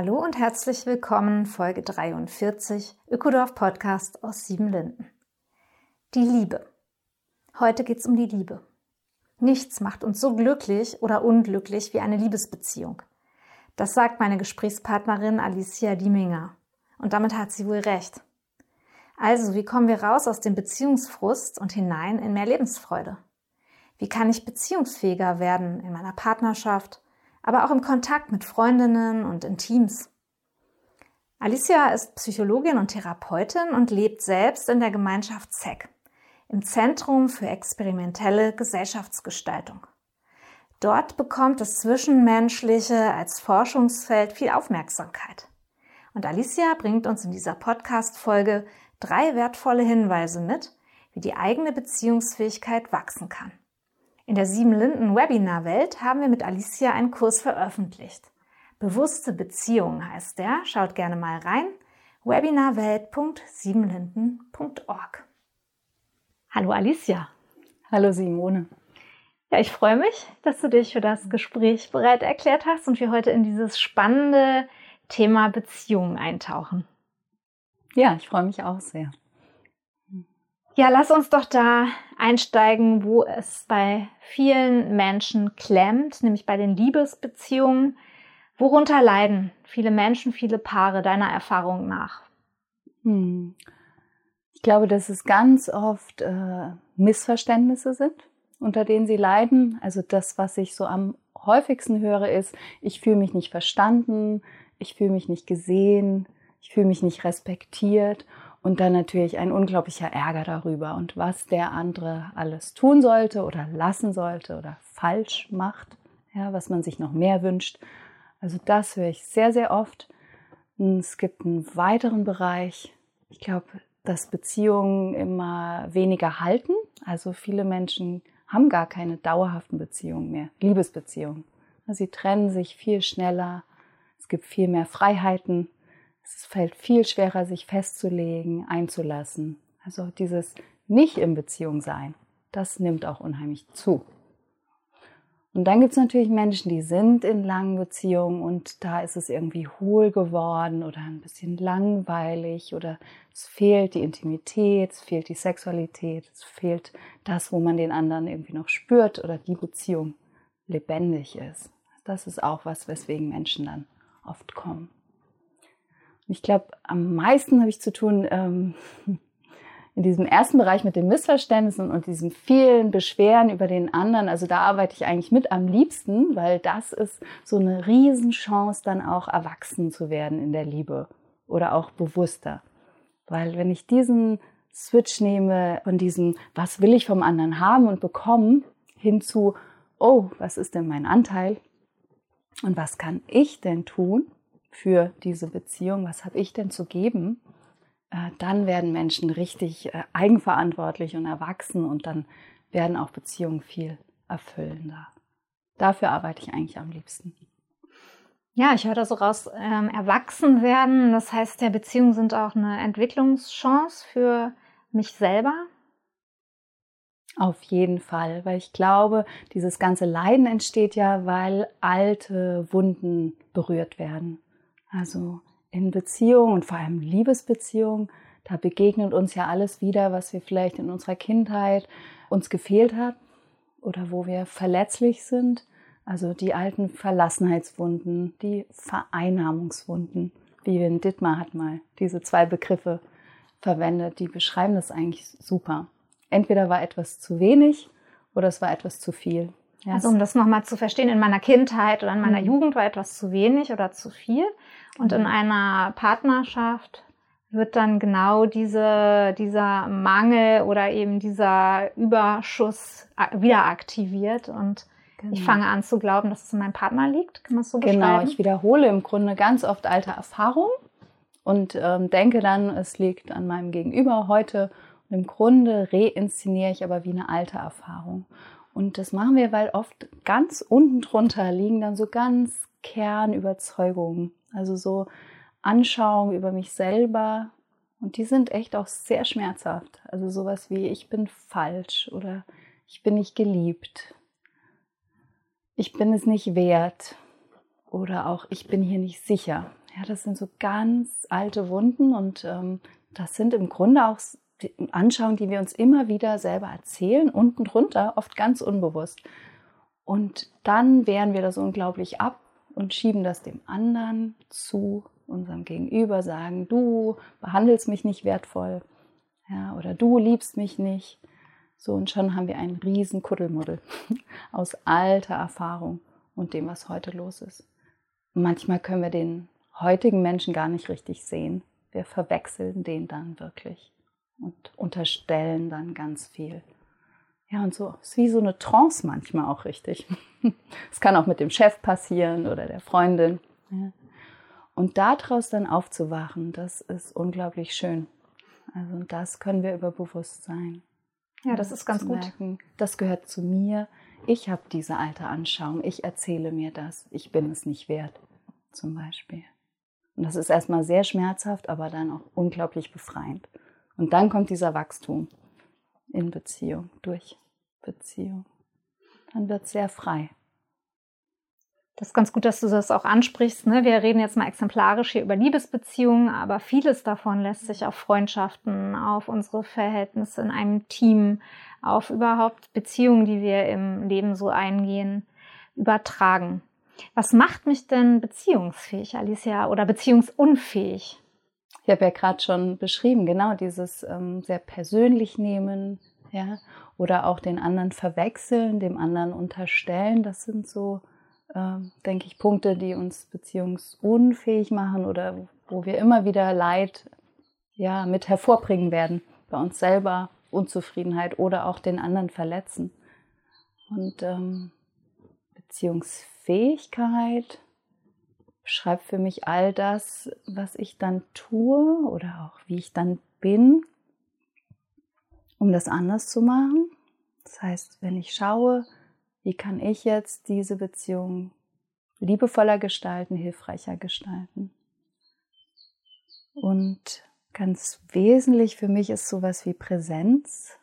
Hallo und herzlich willkommen, Folge 43, Ökodorf Podcast aus Siebenlinden. Die Liebe. Heute geht es um die Liebe. Nichts macht uns so glücklich oder unglücklich wie eine Liebesbeziehung. Das sagt meine Gesprächspartnerin Alicia Dieminger. Und damit hat sie wohl recht. Also, wie kommen wir raus aus dem Beziehungsfrust und hinein in mehr Lebensfreude? Wie kann ich beziehungsfähiger werden in meiner Partnerschaft, aber auch im Kontakt mit Freundinnen und in Teams? Alicia ist Psychologin und Therapeutin und lebt selbst in der Gemeinschaft ZEC, im Zentrum für experimentelle Gesellschaftsgestaltung. Dort bekommt das Zwischenmenschliche als Forschungsfeld viel Aufmerksamkeit. Und Alicia bringt uns in dieser Podcast-Folge drei wertvolle Hinweise mit, wie die eigene Beziehungsfähigkeit wachsen kann. In der Sieben Linden Webinar-Welt haben wir mit Alicia einen Kurs veröffentlicht. Bewusste Beziehung heißt der. Schaut gerne mal rein. webinarwelt.siebenlinden.org. Hallo Alicia. Hallo Simone. Ja, ich freue mich, dass du dich für das Gespräch bereit erklärt hast und wir heute in dieses spannende Thema Beziehungen eintauchen. Ja, ich freue mich auch sehr. Ja, lass uns doch da einsteigen, wo es bei vielen Menschen klemmt, nämlich bei den Liebesbeziehungen. Worunter leiden viele Menschen, viele Paare deiner Erfahrung nach? Hm. Ich glaube, dass es ganz oft äh, Missverständnisse sind, unter denen sie leiden. Also das, was ich so am häufigsten höre, ist, ich fühle mich nicht verstanden, ich fühle mich nicht gesehen, ich fühle mich nicht respektiert und dann natürlich ein unglaublicher Ärger darüber und was der andere alles tun sollte oder lassen sollte oder falsch macht, ja, was man sich noch mehr wünscht. Also das höre ich sehr, sehr oft. Und es gibt einen weiteren Bereich. Ich glaube, dass Beziehungen immer weniger halten. Also viele Menschen haben gar keine dauerhaften Beziehungen mehr, Liebesbeziehungen. Sie trennen sich viel schneller. Es gibt viel mehr Freiheiten. Es fällt viel schwerer, sich festzulegen, einzulassen. Also dieses nicht in Beziehung sein, das nimmt auch unheimlich zu. Und dann gibt es natürlich Menschen, die sind in langen Beziehungen und da ist es irgendwie hohl geworden oder ein bisschen langweilig oder es fehlt die Intimität, es fehlt die Sexualität, es fehlt das, wo man den anderen irgendwie noch spürt oder die Beziehung lebendig ist. Das ist auch was, weswegen Menschen dann oft kommen. Ich glaube, am meisten habe ich zu tun ähm, in diesem ersten Bereich mit den Missverständnissen und diesen vielen Beschweren über den anderen. Also da arbeite ich eigentlich mit am liebsten, weil das ist so eine Riesenchance, dann auch erwachsen zu werden in der Liebe oder auch bewusster. Weil wenn ich diesen Switch nehme von diesem, was will ich vom anderen haben und bekommen, hinzu, oh, was ist denn mein Anteil und was kann ich denn tun, für diese Beziehung, was habe ich denn zu geben, äh, dann werden Menschen richtig äh, eigenverantwortlich und erwachsen und dann werden auch Beziehungen viel erfüllender. Dafür arbeite ich eigentlich am liebsten. Ja, ich höre da so raus, ähm, erwachsen werden. Das heißt, der Beziehungen sind auch eine Entwicklungschance für mich selber. Auf jeden Fall, weil ich glaube, dieses ganze Leiden entsteht ja, weil alte Wunden berührt werden. Also in Beziehungen und vor allem Liebesbeziehungen, da begegnet uns ja alles wieder, was wir vielleicht in unserer Kindheit uns gefehlt hat oder wo wir verletzlich sind. Also die alten Verlassenheitswunden, die Vereinnahmungswunden. Vivian Dittmar hat mal diese zwei Begriffe verwendet, die beschreiben das eigentlich super. Entweder war etwas zu wenig oder es war etwas zu viel. Ja, also um das nochmal zu verstehen, in meiner Kindheit oder in meiner mhm. Jugend war etwas zu wenig oder zu viel. Und mhm. in einer Partnerschaft wird dann genau diese, dieser Mangel oder eben dieser Überschuss wieder aktiviert und Genau. Ich fange an zu glauben, dass es in meinem Partner liegt. Kann man es so genau, beschreiben? Genau, ich wiederhole im Grunde ganz oft alte Erfahrungen und ähm, denke dann, es liegt an meinem Gegenüber heute. Und im Grunde reinszeniere ich aber wie eine alte Erfahrung. Und das machen wir, weil oft ganz unten drunter liegen dann so ganz Kernüberzeugungen. Also so Anschauungen über mich selber. Und die sind echt auch sehr schmerzhaft. Also sowas wie, ich bin falsch oder ich bin nicht geliebt ich bin es nicht wert oder auch ich bin hier nicht sicher. Ja, das sind so ganz alte Wunden und ähm, das sind im Grunde auch Anschauungen, die wir uns immer wieder selber erzählen, unten drunter, oft ganz unbewusst. Und dann wehren wir das unglaublich ab und schieben das dem anderen zu, unserem Gegenüber, sagen, du behandelst mich nicht wertvoll, ja, oder du liebst mich nicht. So, und schon haben wir einen riesen Kuddelmuddel aus alter Erfahrung und dem, was heute los ist. Manchmal können wir den heutigen Menschen gar nicht richtig sehen. Wir verwechseln den dann wirklich und unterstellen dann ganz viel. Ja, und so ist wie so eine Trance manchmal auch richtig. Es kann auch mit dem Chef passieren oder der Freundin. Ja. Und daraus dann aufzuwachen, das ist unglaublich schön. Also das können wir über Bewusstsein. Ja, das ist ganz gut. Merken, das gehört zu mir. Ich habe diese alte Anschauung. Ich erzähle mir das. Ich bin es nicht wert, zum Beispiel. Und das ist erstmal sehr schmerzhaft, aber dann auch unglaublich befreiend. Und dann kommt dieser Wachstum in Beziehung, durch Beziehung. Dann wird es sehr frei. Das ist ganz gut, dass du das auch ansprichst. Ne? Wir reden jetzt mal exemplarisch hier über Liebesbeziehungen, aber vieles davon lässt sich auf Freundschaften, auf unsere Verhältnisse in einem Team, auf überhaupt Beziehungen, die wir im Leben so eingehen, übertragen. Was macht mich denn beziehungsfähig, Alicia, oder beziehungsunfähig? Ich habe ja gerade schon beschrieben, genau dieses ähm, sehr persönlich nehmen, ja, oder auch den anderen verwechseln, dem anderen unterstellen. Das sind so äh, denke ich, Punkte, die uns beziehungsunfähig machen oder wo wir immer wieder Leid ja, mit hervorbringen werden, bei uns selber Unzufriedenheit oder auch den anderen verletzen. Und ähm, Beziehungsfähigkeit beschreibt für mich all das, was ich dann tue oder auch wie ich dann bin, um das anders zu machen. Das heißt, wenn ich schaue, wie kann ich jetzt diese Beziehung liebevoller gestalten, hilfreicher gestalten? Und ganz wesentlich für mich ist sowas wie Präsenz.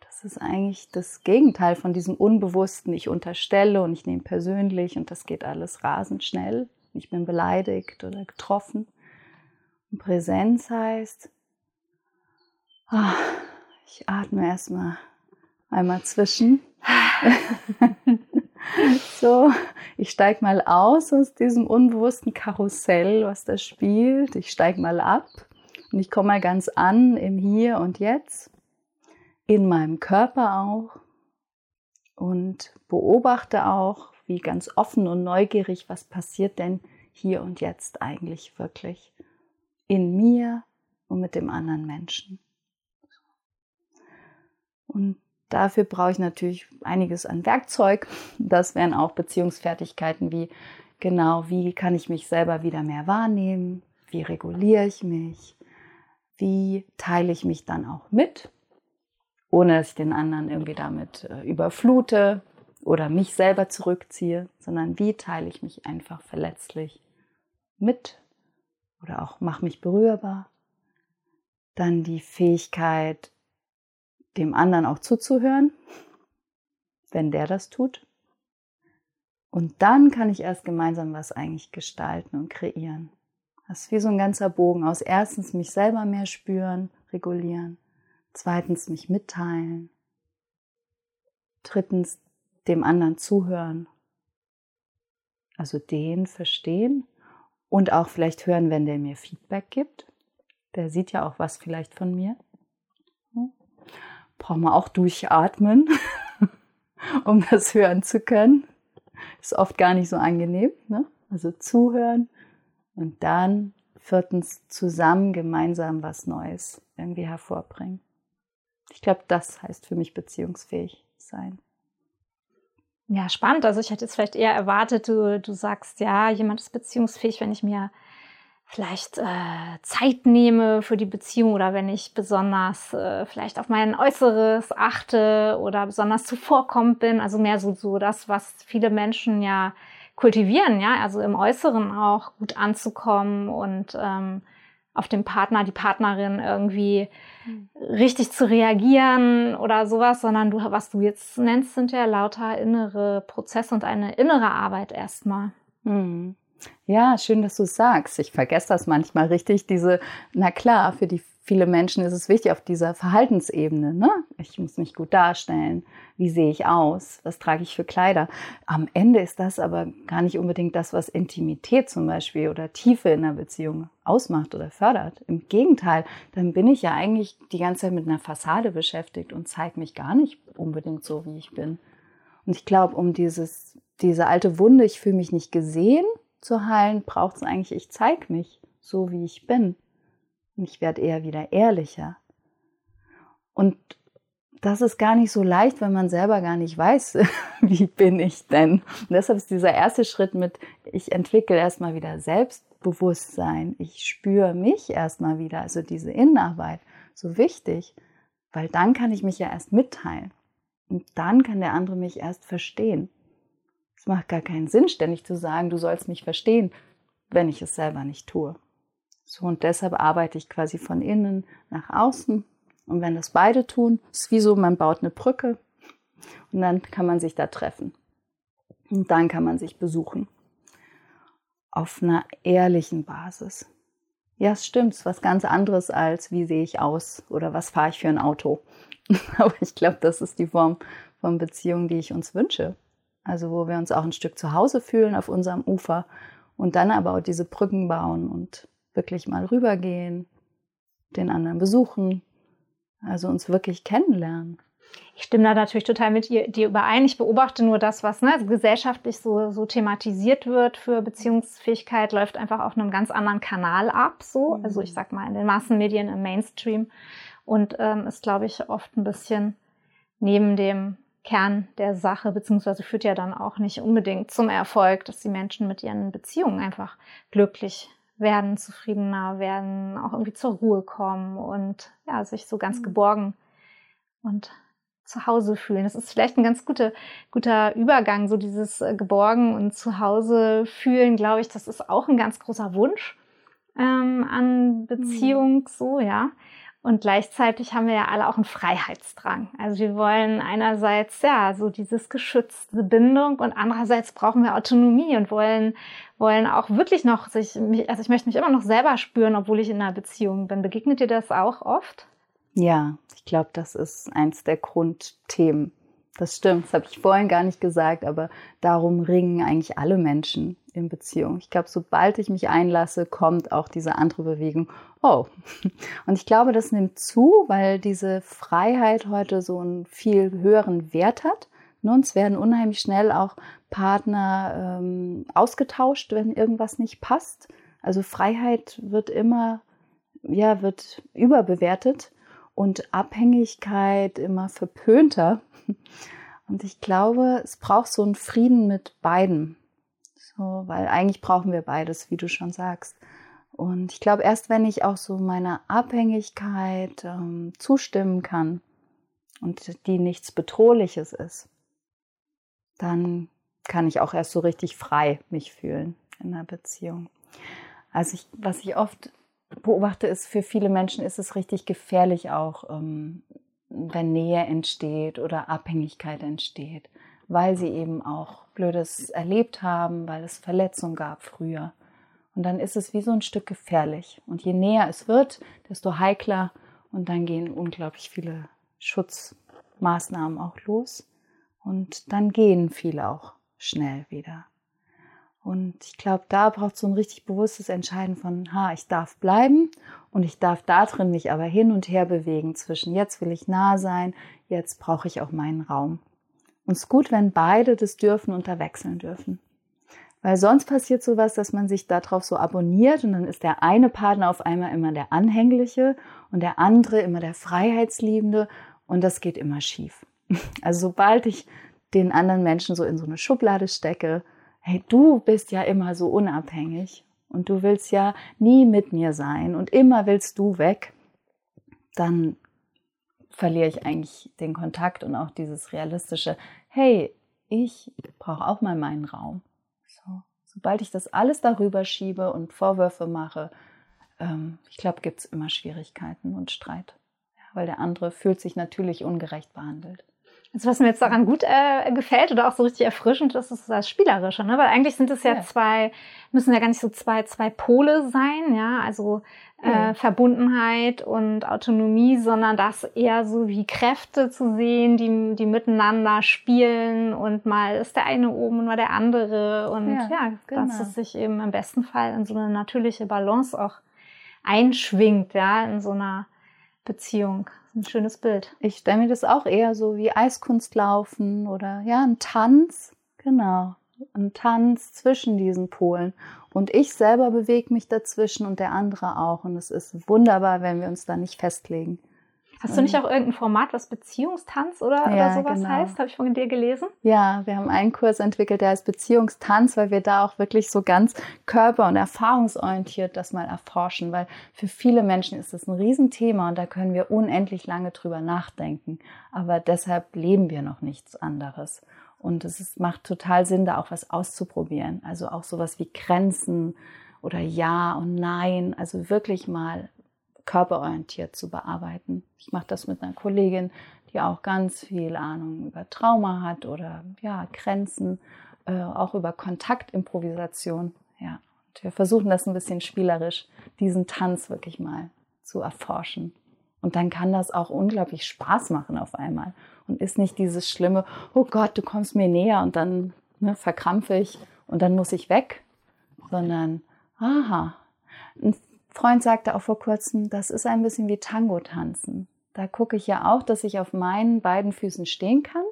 Das ist eigentlich das Gegenteil von diesem Unbewussten. Ich unterstelle und ich nehme persönlich und das geht alles rasend schnell. Ich bin beleidigt oder getroffen. Und Präsenz heißt, oh, ich atme erstmal einmal zwischen so, ich steige mal aus aus diesem unbewussten Karussell, was da spielt. Ich steige mal ab und ich komme mal ganz an im Hier und Jetzt, in meinem Körper auch und beobachte auch, wie ganz offen und neugierig, was passiert denn hier und jetzt eigentlich wirklich in mir und mit dem anderen Menschen. Und Dafür brauche ich natürlich einiges an Werkzeug. Das wären auch Beziehungsfertigkeiten wie genau, wie kann ich mich selber wieder mehr wahrnehmen, wie reguliere ich mich, wie teile ich mich dann auch mit, ohne dass ich den anderen irgendwie damit äh, überflute oder mich selber zurückziehe, sondern wie teile ich mich einfach verletzlich mit oder auch mache mich berührbar. Dann die Fähigkeit, dem anderen auch zuzuhören, wenn der das tut. Und dann kann ich erst gemeinsam was eigentlich gestalten und kreieren. Das ist wie so ein ganzer Bogen aus. Erstens mich selber mehr spüren, regulieren. Zweitens mich mitteilen. Drittens dem anderen zuhören. Also den verstehen und auch vielleicht hören, wenn der mir Feedback gibt. Der sieht ja auch was vielleicht von mir braucht man auch durchatmen, um das hören zu können. Ist oft gar nicht so angenehm. Ne? Also zuhören und dann viertens zusammen gemeinsam was Neues irgendwie hervorbringen. Ich glaube, das heißt für mich beziehungsfähig sein. Ja, spannend. Also ich hätte jetzt vielleicht eher erwartet, du, du sagst, ja, jemand ist beziehungsfähig, wenn ich mir vielleicht äh, Zeit nehme für die Beziehung oder wenn ich besonders äh, vielleicht auf mein Äußeres achte oder besonders zuvorkommend bin. Also mehr so, so das, was viele Menschen ja kultivieren, ja, also im Äußeren auch gut anzukommen und ähm, auf den Partner, die Partnerin irgendwie mhm. richtig zu reagieren oder sowas, sondern du, was du jetzt nennst, sind ja lauter innere Prozesse und eine innere Arbeit erstmal. Mhm. Ja, schön, dass du es sagst. Ich vergesse das manchmal richtig. Diese, na klar, für die viele Menschen ist es wichtig auf dieser Verhaltensebene. Ne? Ich muss mich gut darstellen. Wie sehe ich aus? Was trage ich für Kleider? Am Ende ist das aber gar nicht unbedingt das, was Intimität zum Beispiel oder Tiefe in einer Beziehung ausmacht oder fördert. Im Gegenteil, dann bin ich ja eigentlich die ganze Zeit mit einer Fassade beschäftigt und zeige mich gar nicht unbedingt so, wie ich bin. Und ich glaube, um dieses, diese alte Wunde, ich fühle mich nicht gesehen, zu heilen, braucht es eigentlich, ich zeige mich so, wie ich bin. Und ich werde eher wieder ehrlicher. Und das ist gar nicht so leicht, wenn man selber gar nicht weiß, wie bin ich denn. Und deshalb ist dieser erste Schritt mit, ich entwickle erstmal wieder Selbstbewusstsein. Ich spüre mich erstmal wieder, also diese Innenarbeit, so wichtig, weil dann kann ich mich ja erst mitteilen. Und dann kann der andere mich erst verstehen. Es macht gar keinen Sinn, ständig zu sagen, du sollst mich verstehen, wenn ich es selber nicht tue. So, und deshalb arbeite ich quasi von innen nach außen. Und wenn das beide tun, ist wie so, man baut eine Brücke und dann kann man sich da treffen. Und dann kann man sich besuchen. Auf einer ehrlichen Basis. Ja, es stimmt, es ist was ganz anderes als, wie sehe ich aus oder was fahre ich für ein Auto. Aber ich glaube, das ist die Form von Beziehung, die ich uns wünsche. Also wo wir uns auch ein Stück zu Hause fühlen auf unserem Ufer und dann aber auch diese Brücken bauen und wirklich mal rübergehen, den anderen besuchen, also uns wirklich kennenlernen. Ich stimme da natürlich total mit dir, überein. Ich beobachte nur das, was ne, gesellschaftlich so, so thematisiert wird für Beziehungsfähigkeit, läuft einfach auf einem ganz anderen Kanal ab. So, mhm. also ich sag mal in den Massenmedien, im Mainstream und ähm, ist, glaube ich, oft ein bisschen neben dem Kern der Sache, beziehungsweise führt ja dann auch nicht unbedingt zum Erfolg, dass die Menschen mit ihren Beziehungen einfach glücklich werden, zufriedener werden, auch irgendwie zur Ruhe kommen und ja, sich so ganz mhm. geborgen und zu Hause fühlen. Das ist vielleicht ein ganz guter, guter Übergang, so dieses äh, geborgen und zu Hause fühlen, glaube ich, das ist auch ein ganz großer Wunsch ähm, an mhm. Beziehung, mhm. so, ja. Und gleichzeitig haben wir ja alle auch einen Freiheitsdrang. Also wir wollen einerseits ja so dieses geschützte Bindung und andererseits brauchen wir Autonomie und wollen wollen auch wirklich noch sich, also ich möchte mich immer noch selber spüren, obwohl ich in einer Beziehung bin. Begegnet dir das auch oft? Ja, ich glaube, das ist eins der Grundthemen. Das stimmt, das habe ich vorhin gar nicht gesagt, aber darum ringen eigentlich alle Menschen in Beziehung. Ich glaube, sobald ich mich einlasse, kommt auch diese andere Bewegung. Oh. Und ich glaube, das nimmt zu, weil diese Freiheit heute so einen viel höheren Wert hat. Es werden unheimlich schnell auch Partner ähm, ausgetauscht, wenn irgendwas nicht passt. Also Freiheit wird immer, ja, wird überbewertet und Abhängigkeit immer verpönter. Und ich glaube, es braucht so einen Frieden mit beiden. So, weil eigentlich brauchen wir beides, wie du schon sagst. Und ich glaube, erst wenn ich auch so meiner Abhängigkeit ähm, zustimmen kann und die nichts Bedrohliches ist, dann kann ich auch erst so richtig frei mich fühlen in einer Beziehung. Also ich, was ich oft beobachte, ist, für viele Menschen ist es richtig gefährlich auch, ähm, wenn Nähe entsteht oder Abhängigkeit entsteht weil sie eben auch Blödes erlebt haben, weil es Verletzungen gab früher. Und dann ist es wie so ein Stück gefährlich. Und je näher es wird, desto heikler. Und dann gehen unglaublich viele Schutzmaßnahmen auch los. Und dann gehen viele auch schnell wieder. Und ich glaube, da braucht es so ein richtig bewusstes Entscheiden von, ha, ich darf bleiben und ich darf da drin mich aber hin und her bewegen zwischen jetzt will ich nah sein, jetzt brauche ich auch meinen Raum. Und es ist gut, wenn beide das dürfen und da wechseln dürfen. Weil sonst passiert sowas, dass man sich darauf so abonniert und dann ist der eine Partner auf einmal immer der Anhängliche und der andere immer der Freiheitsliebende und das geht immer schief. Also sobald ich den anderen Menschen so in so eine Schublade stecke. Hey, du bist ja immer so unabhängig und du willst ja nie mit mir sein und immer willst du weg, dann verliere ich eigentlich den Kontakt und auch dieses realistische, hey, ich brauche auch mal meinen Raum. So, sobald ich das alles darüber schiebe und Vorwürfe mache, ähm, ich glaube, gibt es immer Schwierigkeiten und Streit, ja, weil der andere fühlt sich natürlich ungerecht behandelt. Also was mir jetzt daran gut äh, gefällt oder auch so richtig erfrischend ist, ist das Spielerische, ne? Weil eigentlich sind es ja, ja, zwei, müssen ja gar nicht so zwei, zwei Pole sein, ja, also äh. Verbundenheit und Autonomie, sondern das eher so wie Kräfte zu sehen, die, die miteinander spielen und mal ist der eine oben und mal der andere und ja, ja genau. dass es sich eben im besten Fall in so eine natürliche Balance auch einschwingt, ja, in so einer Beziehung. Ein schönes Bild. Ich stelle mir das auch eher so wie Eiskunstlaufen oder ja, ein Tanz. Genau. Ein Tanz zwischen diesen Polen. Und ich selber bewege mich dazwischen und der andere auch. Und es ist wunderbar, wenn wir uns da nicht festlegen. Hast du nicht auch irgendein Format, was Beziehungstanz oder, ja, oder sowas genau. heißt? Habe ich von dir gelesen? Ja, wir haben einen Kurs entwickelt, der heißt Beziehungstanz, weil wir da auch wirklich so ganz körper- und erfahrungsorientiert das mal erforschen, weil für viele Menschen ist das ein Riesenthema und da können wir unendlich lange drüber nachdenken. Aber deshalb leben wir noch nichts anderes. Und es ist, macht total Sinn, da auch was auszuprobieren. Also auch sowas wie Grenzen oder Ja und Nein. Also wirklich mal körperorientiert zu bearbeiten. Ich mache das mit einer Kollegin, die auch ganz viel Ahnung über Trauma hat oder ja, Grenzen, äh, auch über Kontaktimprovisation. Ja, und wir versuchen das ein bisschen spielerisch, diesen Tanz wirklich mal zu erforschen. Und dann kann das auch unglaublich Spaß machen auf einmal und ist nicht dieses schlimme, oh Gott, du kommst mir näher und dann ne, verkrampfe ich und dann muss ich weg, sondern aha, ein Freund sagte auch vor kurzem, das ist ein bisschen wie Tango tanzen. Da gucke ich ja auch, dass ich auf meinen beiden Füßen stehen kann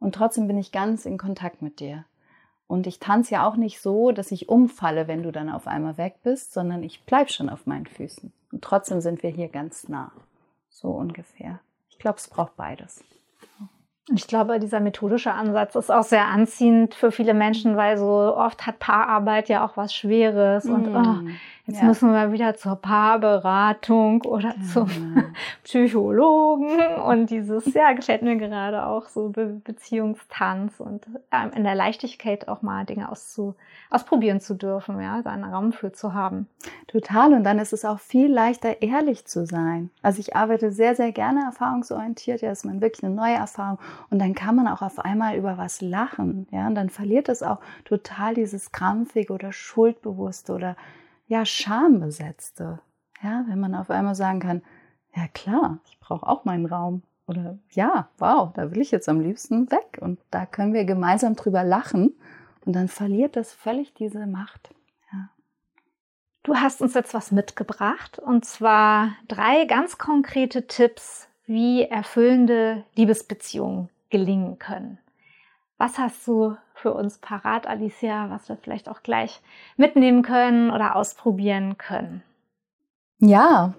und trotzdem bin ich ganz in Kontakt mit dir. Und ich tanze ja auch nicht so, dass ich umfalle, wenn du dann auf einmal weg bist, sondern ich bleib schon auf meinen Füßen. Und trotzdem sind wir hier ganz nah. So ungefähr. Ich glaube, es braucht beides. Ich glaube, dieser methodische Ansatz ist auch sehr anziehend für viele Menschen, weil so oft hat Paararbeit ja auch was Schweres mm. und oh, Jetzt ja. müssen wir wieder zur Paarberatung oder ja. zum Psychologen. Und dieses, ja, gefällt mir gerade auch so Be Beziehungstanz und ähm, in der Leichtigkeit auch mal Dinge auszu ausprobieren zu dürfen, ja, da einen Raum für zu haben. Total. Und dann ist es auch viel leichter, ehrlich zu sein. Also ich arbeite sehr, sehr gerne erfahrungsorientiert. Ja, ist man wirklich eine neue Erfahrung. Und dann kann man auch auf einmal über was lachen. Ja, und dann verliert es auch total dieses krampfige oder schuldbewusste oder ja, schambesetzte. Ja, wenn man auf einmal sagen kann, ja klar, ich brauche auch meinen Raum. Oder ja, wow, da will ich jetzt am liebsten weg. Und da können wir gemeinsam drüber lachen. Und dann verliert das völlig diese Macht. Ja. Du hast uns jetzt was mitgebracht. Und zwar drei ganz konkrete Tipps, wie erfüllende Liebesbeziehungen gelingen können. Was hast du für uns parat, Alicia, was wir vielleicht auch gleich mitnehmen können oder ausprobieren können? Ja,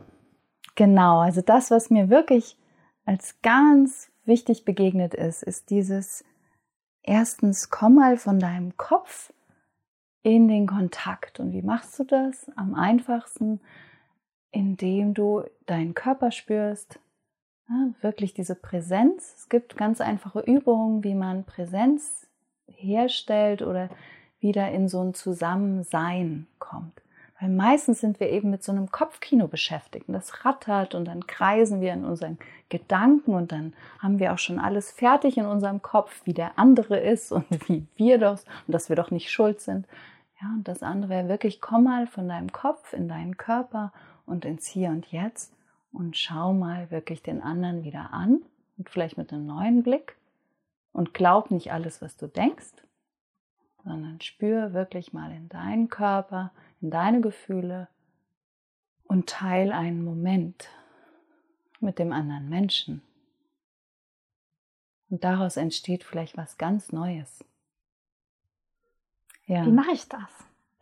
genau. Also das, was mir wirklich als ganz wichtig begegnet ist, ist dieses erstens, komm mal von deinem Kopf in den Kontakt. Und wie machst du das? Am einfachsten, indem du deinen Körper spürst, ja, wirklich diese Präsenz. Es gibt ganz einfache Übungen, wie man Präsenz herstellt oder wieder in so ein Zusammensein kommt. Weil meistens sind wir eben mit so einem Kopfkino beschäftigt und das rattert und dann kreisen wir in unseren Gedanken und dann haben wir auch schon alles fertig in unserem Kopf, wie der andere ist und wie wir das und dass wir doch nicht schuld sind. Ja, und das andere wäre wirklich, komm mal von deinem Kopf in deinen Körper und ins Hier und Jetzt und schau mal wirklich den anderen wieder an und vielleicht mit einem neuen Blick und glaub nicht alles, was du denkst, sondern spür wirklich mal in deinen Körper, in deine Gefühle und teil einen Moment mit dem anderen Menschen. Und daraus entsteht vielleicht was ganz Neues. Ja. Wie mache ich das?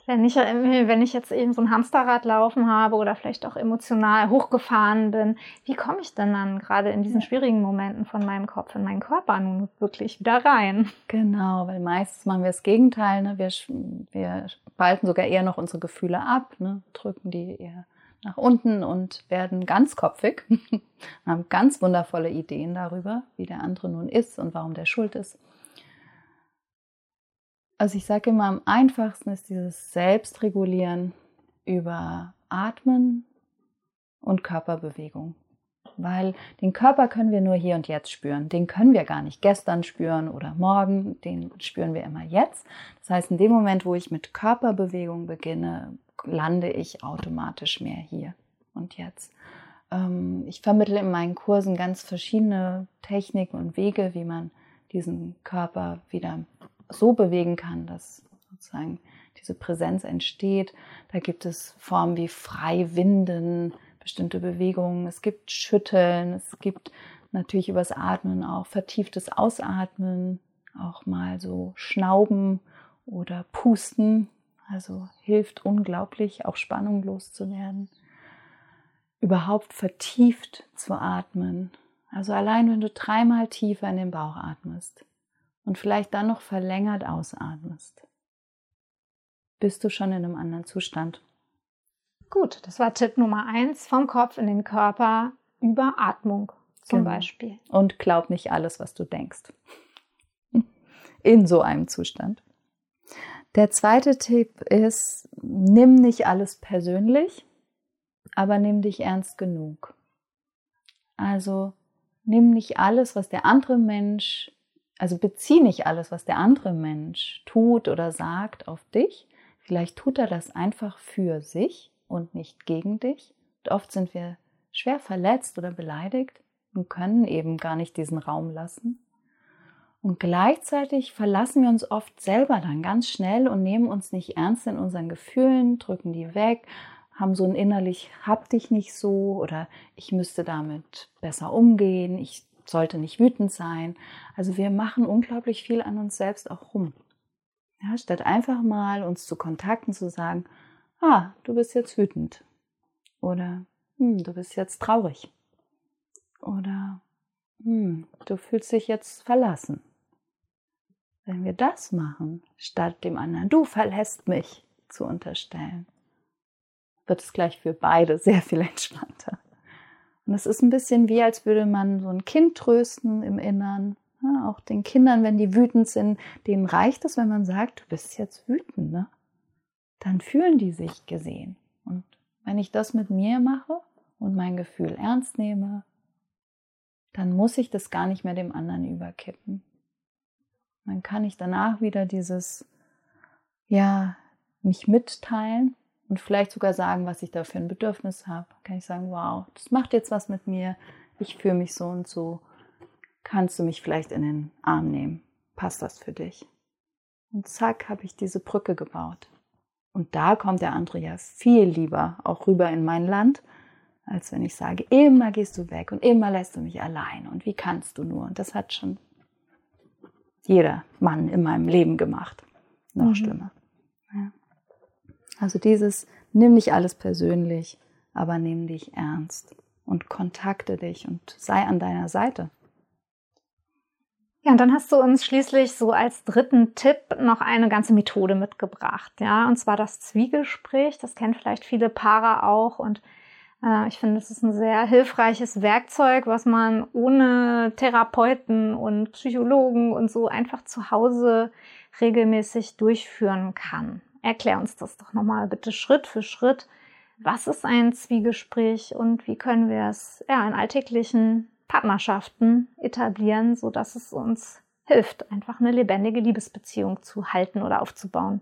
Wenn ich, wenn ich jetzt eben so ein Hamsterrad laufen habe oder vielleicht auch emotional hochgefahren bin, wie komme ich denn dann gerade in diesen schwierigen Momenten von meinem Kopf in meinen Körper nun wirklich wieder rein? Genau, weil meistens machen wir das Gegenteil. Ne? Wir, wir spalten sogar eher noch unsere Gefühle ab, ne? drücken die eher nach unten und werden ganzkopfig, haben ganz wundervolle Ideen darüber, wie der andere nun ist und warum der schuld ist. Also ich sage immer, am einfachsten ist dieses Selbstregulieren über Atmen und Körperbewegung. Weil den Körper können wir nur hier und jetzt spüren. Den können wir gar nicht gestern spüren oder morgen. Den spüren wir immer jetzt. Das heißt, in dem Moment, wo ich mit Körperbewegung beginne, lande ich automatisch mehr hier und jetzt. Ähm, ich vermittle in meinen Kursen ganz verschiedene Techniken und Wege, wie man diesen Körper wieder so bewegen kann, dass sozusagen diese Präsenz entsteht. Da gibt es Formen wie frei winden, bestimmte Bewegungen, es gibt Schütteln, es gibt natürlich übers Atmen auch vertieftes Ausatmen, auch mal so Schnauben oder Pusten. Also hilft unglaublich, auch Spannung loszuwerden. Überhaupt vertieft zu atmen. Also allein wenn du dreimal tiefer in den Bauch atmest und vielleicht dann noch verlängert ausatmest, bist du schon in einem anderen Zustand. Gut, das war Tipp Nummer eins, vom Kopf in den Körper über Atmung zum genau. Beispiel. Und glaub nicht alles, was du denkst. In so einem Zustand. Der zweite Tipp ist, nimm nicht alles persönlich, aber nimm dich ernst genug. Also nimm nicht alles, was der andere Mensch, also bezieh nicht alles, was der andere Mensch tut oder sagt, auf dich. Vielleicht tut er das einfach für sich und nicht gegen dich. Und oft sind wir schwer verletzt oder beleidigt und können eben gar nicht diesen Raum lassen. Und gleichzeitig verlassen wir uns oft selber dann ganz schnell und nehmen uns nicht ernst in unseren Gefühlen, drücken die weg, haben so ein innerlich, hab dich nicht so oder ich müsste damit besser umgehen, ich sollte nicht wütend sein. Also wir machen unglaublich viel an uns selbst auch rum. Ja, statt einfach mal uns zu kontakten, zu sagen, ah, du bist jetzt wütend oder hm, du bist jetzt traurig oder hm, du fühlst dich jetzt verlassen. Wenn wir das machen, statt dem anderen, du verlässt mich, zu unterstellen, wird es gleich für beide sehr viel entspannter. Und es ist ein bisschen wie, als würde man so ein Kind trösten im Innern. Ja, auch den Kindern, wenn die wütend sind, denen reicht es, wenn man sagt, du bist jetzt wütend. Ne? Dann fühlen die sich gesehen. Und wenn ich das mit mir mache und mein Gefühl ernst nehme, dann muss ich das gar nicht mehr dem anderen überkippen. Dann kann ich danach wieder dieses, ja, mich mitteilen und vielleicht sogar sagen, was ich da für ein Bedürfnis habe. Kann ich sagen, wow, das macht jetzt was mit mir, ich fühle mich so und so. Kannst du mich vielleicht in den Arm nehmen? Passt das für dich? Und zack, habe ich diese Brücke gebaut. Und da kommt der andere ja viel lieber auch rüber in mein Land als wenn ich sage, immer gehst du weg und immer lässt du mich allein und wie kannst du nur? Und das hat schon jeder Mann in meinem Leben gemacht. Noch mhm. schlimmer. Ja. Also dieses, nimm nicht alles persönlich, aber nimm dich ernst und kontakte dich und sei an deiner Seite. Ja, und dann hast du uns schließlich so als dritten Tipp noch eine ganze Methode mitgebracht, ja, und zwar das Zwiegespräch. Das kennen vielleicht viele Paare auch und äh, ich finde, es ist ein sehr hilfreiches Werkzeug, was man ohne Therapeuten und Psychologen und so einfach zu Hause regelmäßig durchführen kann. Erklär uns das doch nochmal bitte Schritt für Schritt. Was ist ein Zwiegespräch und wie können wir es ja, in alltäglichen Partnerschaften etablieren, sodass es uns hilft, einfach eine lebendige Liebesbeziehung zu halten oder aufzubauen?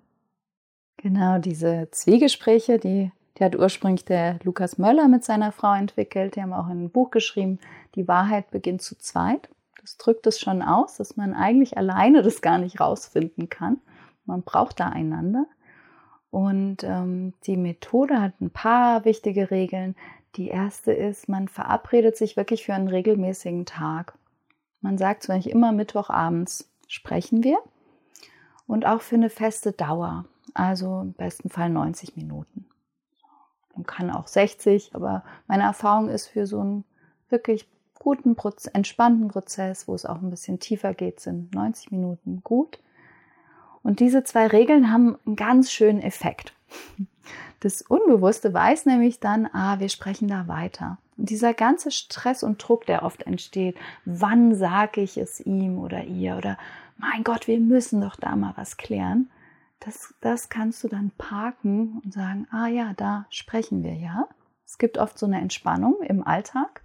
Genau, diese Zwiegespräche, die die hat ursprünglich der Lukas Möller mit seiner Frau entwickelt. Die haben auch ein Buch geschrieben, Die Wahrheit beginnt zu zweit. Das drückt es schon aus, dass man eigentlich alleine das gar nicht rausfinden kann. Man braucht da einander. Und ähm, die Methode hat ein paar wichtige Regeln. Die erste ist, man verabredet sich wirklich für einen regelmäßigen Tag. Man sagt zum Beispiel immer Mittwochabends sprechen wir und auch für eine feste Dauer. Also im besten Fall 90 Minuten. Man kann auch 60, aber meine Erfahrung ist für so einen wirklich guten, entspannten Prozess, wo es auch ein bisschen tiefer geht, sind 90 Minuten gut. Und diese zwei Regeln haben einen ganz schönen Effekt. Das Unbewusste weiß nämlich dann, ah, wir sprechen da weiter. Und dieser ganze Stress und Druck, der oft entsteht, wann sage ich es ihm oder ihr oder mein Gott, wir müssen doch da mal was klären, das, das kannst du dann parken und sagen, ah ja, da sprechen wir ja. Es gibt oft so eine Entspannung im Alltag.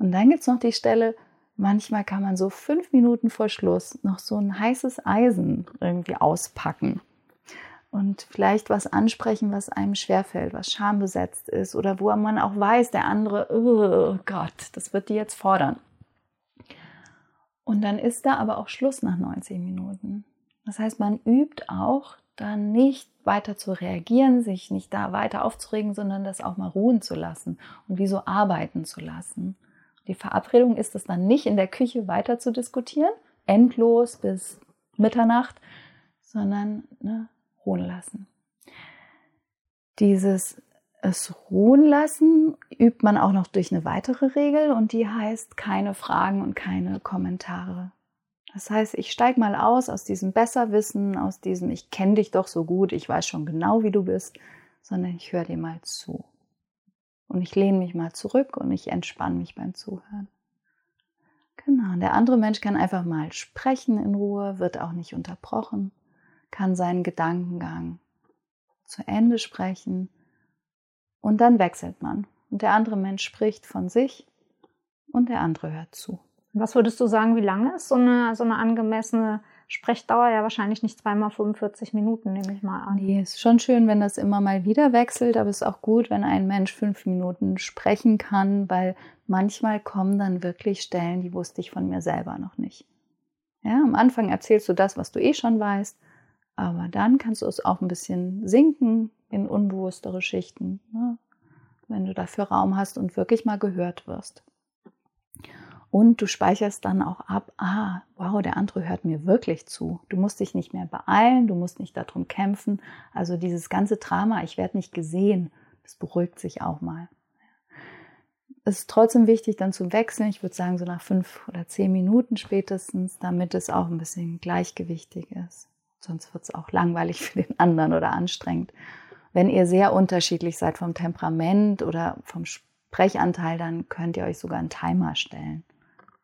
Und dann gibt es noch die Stelle, manchmal kann man so fünf Minuten vor Schluss noch so ein heißes Eisen irgendwie auspacken und vielleicht was ansprechen, was einem schwerfällt, was schambesetzt ist oder wo man auch weiß, der andere, oh Gott, das wird die jetzt fordern. Und dann ist da aber auch Schluss nach 90 Minuten. Das heißt, man übt auch dann nicht weiter zu reagieren, sich nicht da weiter aufzuregen, sondern das auch mal ruhen zu lassen und wie so arbeiten zu lassen. Die Verabredung ist es dann nicht in der Küche weiter zu diskutieren, endlos bis Mitternacht, sondern ne, ruhen lassen. Dieses es ruhen lassen übt man auch noch durch eine weitere Regel und die heißt keine Fragen und keine Kommentare. Das heißt, ich steige mal aus aus diesem Besserwissen, aus diesem ich kenne dich doch so gut, ich weiß schon genau, wie du bist, sondern ich höre dir mal zu. Und ich lehne mich mal zurück und ich entspanne mich beim Zuhören. Genau, und der andere Mensch kann einfach mal sprechen in Ruhe, wird auch nicht unterbrochen kann seinen Gedankengang zu Ende sprechen und dann wechselt man. Und der andere Mensch spricht von sich und der andere hört zu. Was würdest du sagen, wie lange ist so eine, so eine angemessene Sprechdauer? Ja, wahrscheinlich nicht zweimal 45 Minuten, nehme ich mal an. Nee, ist schon schön, wenn das immer mal wieder wechselt, aber es ist auch gut, wenn ein Mensch fünf Minuten sprechen kann, weil manchmal kommen dann wirklich Stellen, die wusste ich von mir selber noch nicht. Ja, am Anfang erzählst du das, was du eh schon weißt aber dann kannst du es auch ein bisschen sinken in unbewusstere Schichten, ne? wenn du dafür Raum hast und wirklich mal gehört wirst. Und du speicherst dann auch ab, ah, wow, der andere hört mir wirklich zu. Du musst dich nicht mehr beeilen, du musst nicht darum kämpfen. Also dieses ganze Drama, ich werde nicht gesehen, das beruhigt sich auch mal. Es ist trotzdem wichtig, dann zu wechseln. Ich würde sagen, so nach fünf oder zehn Minuten spätestens, damit es auch ein bisschen gleichgewichtig ist. Sonst wird es auch langweilig für den anderen oder anstrengend. Wenn ihr sehr unterschiedlich seid vom Temperament oder vom Sprechanteil, dann könnt ihr euch sogar einen Timer stellen.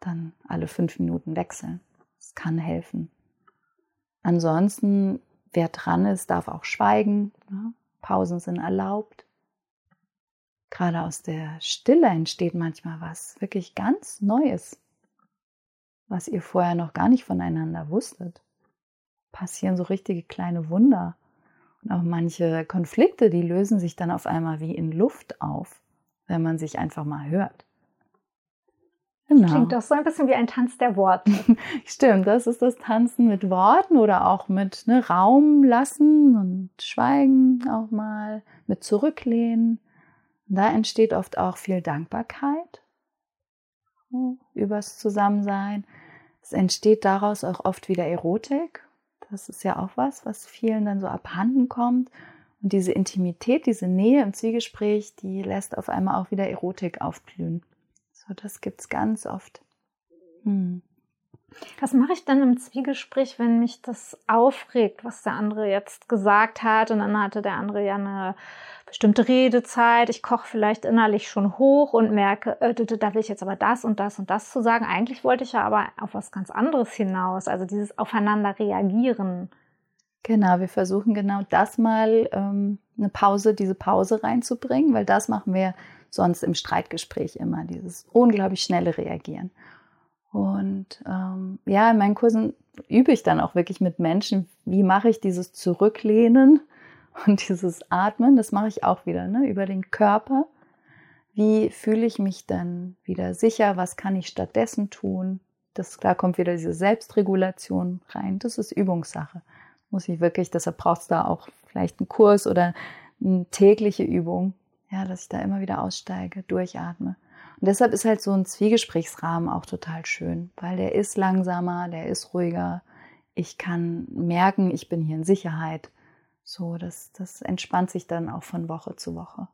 Dann alle fünf Minuten wechseln. Das kann helfen. Ansonsten, wer dran ist, darf auch schweigen. Ne? Pausen sind erlaubt. Gerade aus der Stille entsteht manchmal was wirklich ganz Neues, was ihr vorher noch gar nicht voneinander wusstet passieren so richtige kleine Wunder. Und auch manche Konflikte, die lösen sich dann auf einmal wie in Luft auf, wenn man sich einfach mal hört. Genau. Klingt doch so ein bisschen wie ein Tanz der Worte. Stimmt, das ist das Tanzen mit Worten oder auch mit ne, Raum lassen und Schweigen auch mal, mit Zurücklehnen. Und da entsteht oft auch viel Dankbarkeit übers Zusammensein. Es entsteht daraus auch oft wieder Erotik das ist ja auch was, was vielen dann so abhanden kommt. Und diese Intimität, diese Nähe im Zwiegespräch, die lässt auf einmal auch wieder Erotik aufblühen. So, das gibt es ganz oft. Hm. Was mache ich denn im Zwiegespräch, wenn mich das aufregt, was der andere jetzt gesagt hat? Und dann hatte der andere ja eine bestimmte Redezeit. Ich koche vielleicht innerlich schon hoch und merke, äh, da will ich jetzt aber das und das und das zu sagen. Eigentlich wollte ich ja aber auf was ganz anderes hinaus. Also dieses Aufeinander reagieren. Genau, wir versuchen genau das mal ähm, eine Pause, diese Pause reinzubringen, weil das machen wir sonst im Streitgespräch immer, dieses unglaublich schnelle Reagieren. Und ähm, ja, in meinen Kursen übe ich dann auch wirklich mit Menschen, wie mache ich dieses Zurücklehnen und dieses Atmen. Das mache ich auch wieder ne, über den Körper. Wie fühle ich mich dann wieder sicher? Was kann ich stattdessen tun? Das, da kommt wieder diese Selbstregulation rein. Das ist Übungssache. Muss ich wirklich, deshalb braucht es da auch vielleicht einen Kurs oder eine tägliche Übung, ja, dass ich da immer wieder aussteige, durchatme. Und deshalb ist halt so ein Zwiegesprächsrahmen auch total schön, weil der ist langsamer, der ist ruhiger. Ich kann merken, ich bin hier in Sicherheit. So, das, das entspannt sich dann auch von Woche zu Woche.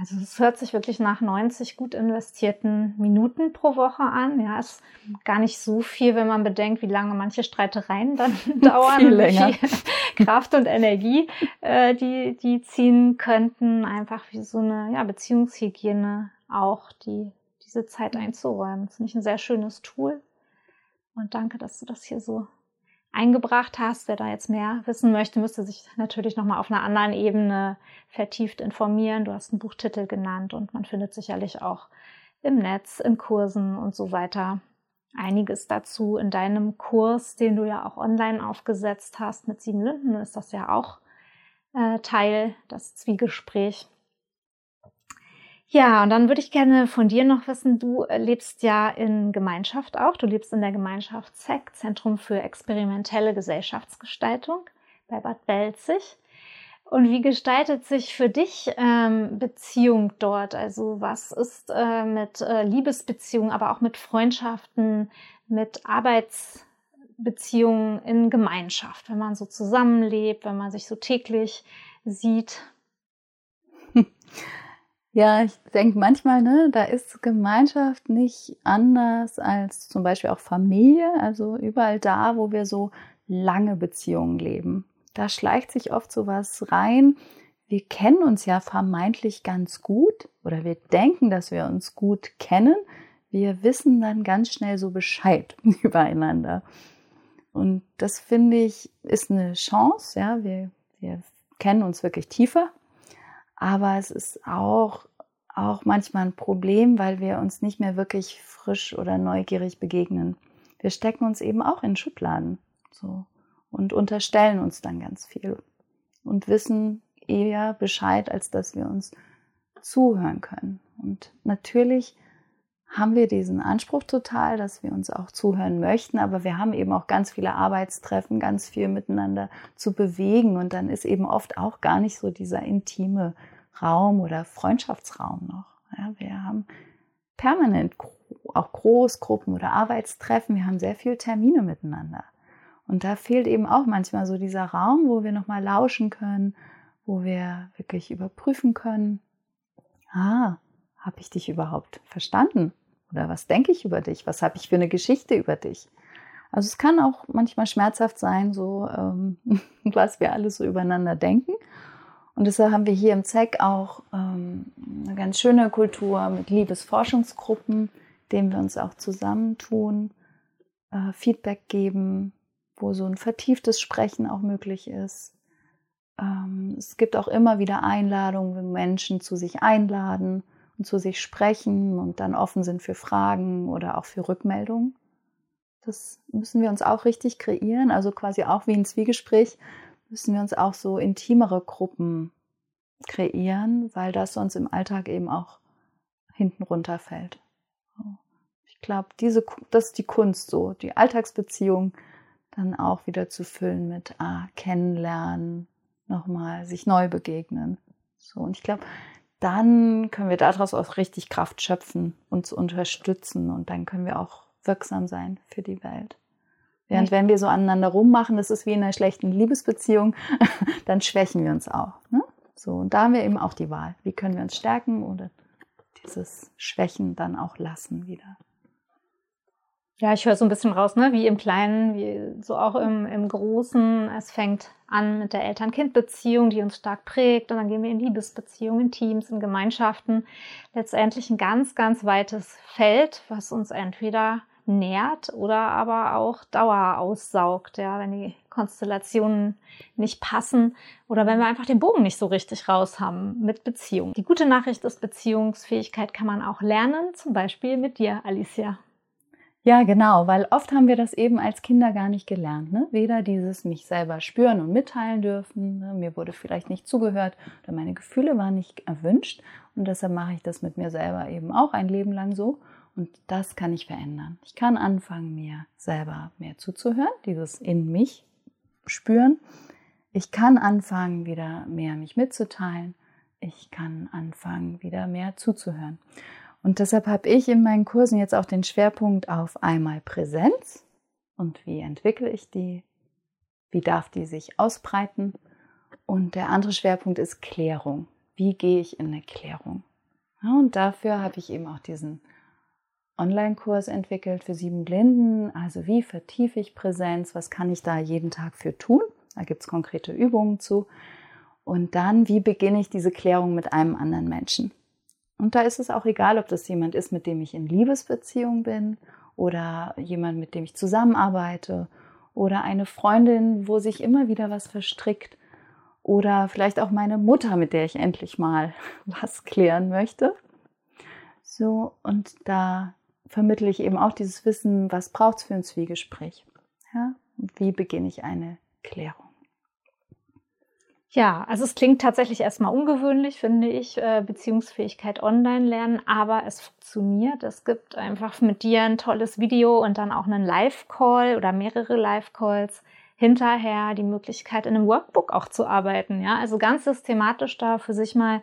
Also es hört sich wirklich nach 90 gut investierten Minuten pro Woche an. Ja, ist gar nicht so viel, wenn man bedenkt, wie lange manche Streitereien dann dauern viel länger. Viel Kraft und Energie, äh, die die ziehen könnten. Einfach wie so eine ja, Beziehungshygiene auch, die diese Zeit einzuräumen. Das finde ich ein sehr schönes Tool. Und danke, dass du das hier so eingebracht hast. Wer da jetzt mehr wissen möchte, müsste sich natürlich nochmal auf einer anderen Ebene vertieft informieren. Du hast einen Buchtitel genannt und man findet sicherlich auch im Netz, in Kursen und so weiter einiges dazu. In deinem Kurs, den du ja auch online aufgesetzt hast mit sieben Linden, ist das ja auch äh, Teil, das Zwiegespräch. Ja, und dann würde ich gerne von dir noch wissen, du lebst ja in Gemeinschaft auch. Du lebst in der Gemeinschaft ZEC, Zentrum für experimentelle Gesellschaftsgestaltung bei Bad Belzig. Und wie gestaltet sich für dich ähm, Beziehung dort? Also was ist äh, mit äh, Liebesbeziehungen, aber auch mit Freundschaften, mit Arbeitsbeziehungen in Gemeinschaft, wenn man so zusammenlebt, wenn man sich so täglich sieht? Ja, ich denke manchmal, ne, da ist Gemeinschaft nicht anders als zum Beispiel auch Familie, also überall da, wo wir so lange Beziehungen leben. Da schleicht sich oft so was rein. Wir kennen uns ja vermeintlich ganz gut oder wir denken, dass wir uns gut kennen. Wir wissen dann ganz schnell so Bescheid übereinander. Und das finde ich ist eine Chance, ja, wir, wir kennen uns wirklich tiefer aber es ist auch, auch manchmal ein Problem, weil wir uns nicht mehr wirklich frisch oder neugierig begegnen. Wir stecken uns eben auch in Schubladen so, und unterstellen uns dann ganz viel und wissen eher Bescheid, als dass wir uns zuhören können. Und natürlich haben wir diesen Anspruch total, dass wir uns auch zuhören möchten, aber wir haben eben auch ganz viele Arbeitstreffen, ganz viel miteinander zu bewegen und dann ist eben oft auch gar nicht so dieser intime Raum oder Freundschaftsraum noch. Ja, wir haben permanent auch Großgruppen oder Arbeitstreffen, wir haben sehr viele Termine miteinander. Und da fehlt eben auch manchmal so dieser Raum, wo wir nochmal lauschen können, wo wir wirklich überprüfen können, ah, habe ich dich überhaupt verstanden? Oder was denke ich über dich? Was habe ich für eine Geschichte über dich? Also es kann auch manchmal schmerzhaft sein, so ähm, was wir alles so übereinander denken. Und deshalb haben wir hier im ZEC auch ähm, eine ganz schöne Kultur mit Liebesforschungsgruppen, denen wir uns auch zusammentun, äh, Feedback geben, wo so ein vertieftes Sprechen auch möglich ist. Ähm, es gibt auch immer wieder Einladungen, wenn Menschen zu sich einladen und zu sich sprechen und dann offen sind für Fragen oder auch für Rückmeldungen. Das müssen wir uns auch richtig kreieren, also quasi auch wie ein Zwiegespräch müssen wir uns auch so intimere Gruppen kreieren, weil das sonst im Alltag eben auch hinten runterfällt. Ich glaube, das ist die Kunst so, die Alltagsbeziehung dann auch wieder zu füllen mit ah, kennenlernen, nochmal sich neu begegnen. So, und ich glaube, dann können wir daraus auch richtig Kraft schöpfen, uns unterstützen und dann können wir auch wirksam sein für die Welt. Während wenn wir so aneinander rummachen, das ist wie in einer schlechten Liebesbeziehung, dann schwächen wir uns auch. Ne? So, und da haben wir eben auch die Wahl. Wie können wir uns stärken oder dieses Schwächen dann auch lassen wieder. Ja, ich höre so ein bisschen raus, ne? wie im Kleinen, wie so auch im, im Großen. Es fängt an mit der Eltern-Kind-Beziehung, die uns stark prägt. Und dann gehen wir in Liebesbeziehungen, in Teams, in Gemeinschaften. Letztendlich ein ganz, ganz weites Feld, was uns entweder nährt oder aber auch Dauer aussaugt, ja, wenn die Konstellationen nicht passen oder wenn wir einfach den Bogen nicht so richtig raus haben mit Beziehung. Die gute Nachricht ist, Beziehungsfähigkeit kann man auch lernen, zum Beispiel mit dir, Alicia. Ja, genau, weil oft haben wir das eben als Kinder gar nicht gelernt. Ne? Weder dieses mich selber spüren und mitteilen dürfen, ne? mir wurde vielleicht nicht zugehört oder meine Gefühle waren nicht erwünscht und deshalb mache ich das mit mir selber eben auch ein Leben lang so. Und das kann ich verändern. Ich kann anfangen, mir selber mehr zuzuhören, dieses in mich spüren. Ich kann anfangen, wieder mehr mich mitzuteilen. Ich kann anfangen, wieder mehr zuzuhören. Und deshalb habe ich in meinen Kursen jetzt auch den Schwerpunkt auf einmal Präsenz und wie entwickle ich die, wie darf die sich ausbreiten Und der andere Schwerpunkt ist Klärung. Wie gehe ich in eine Klärung? Ja, und dafür habe ich eben auch diesen Online-Kurs entwickelt für sieben Blinden. Also wie vertiefe ich Präsenz? Was kann ich da jeden Tag für tun? Da gibt es konkrete Übungen zu. Und dann, wie beginne ich diese Klärung mit einem anderen Menschen? Und da ist es auch egal, ob das jemand ist, mit dem ich in Liebesbeziehung bin oder jemand, mit dem ich zusammenarbeite oder eine Freundin, wo sich immer wieder was verstrickt oder vielleicht auch meine Mutter, mit der ich endlich mal was klären möchte. So, und da vermittle ich eben auch dieses Wissen, was braucht es für ein Zwiegespräch? Ja? Wie beginne ich eine Klärung? Ja, also es klingt tatsächlich erstmal ungewöhnlich, finde ich, äh, Beziehungsfähigkeit online lernen, aber es funktioniert. Es gibt einfach mit dir ein tolles Video und dann auch einen Live-Call oder mehrere Live-Calls hinterher die Möglichkeit, in einem Workbook auch zu arbeiten. Ja, also ganz systematisch da für sich mal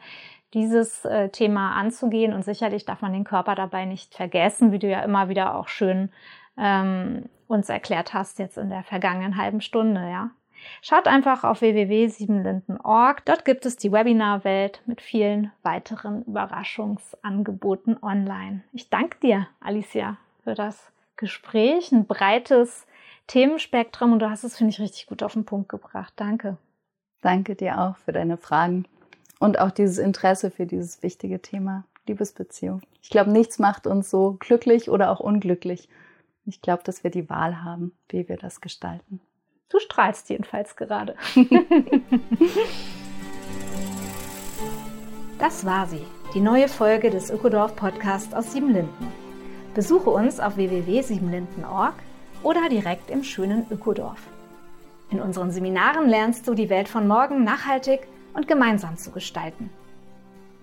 dieses äh, Thema anzugehen und sicherlich darf man den Körper dabei nicht vergessen, wie du ja immer wieder auch schön ähm, uns erklärt hast jetzt in der vergangenen halben Stunde, ja. Schaut einfach auf www.siebenlinden.org. Dort gibt es die Webinarwelt mit vielen weiteren Überraschungsangeboten online. Ich danke dir, Alicia, für das Gespräch, ein breites Themenspektrum und du hast es, finde ich, richtig gut auf den Punkt gebracht. Danke. Danke dir auch für deine Fragen und auch dieses Interesse für dieses wichtige Thema Liebesbeziehung. Ich glaube, nichts macht uns so glücklich oder auch unglücklich. Ich glaube, dass wir die Wahl haben, wie wir das gestalten. Du strahlst jedenfalls gerade. das war sie, die neue Folge des Ökodorf Podcasts aus Siebenlinden. Besuche uns auf www.siebenlinden.org oder direkt im schönen Ökodorf. In unseren Seminaren lernst du die Welt von morgen nachhaltig und gemeinsam zu gestalten.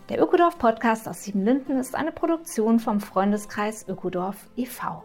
Der Ökodorf Podcast aus Siebenlinden ist eine Produktion vom Freundeskreis Ökodorf e.V.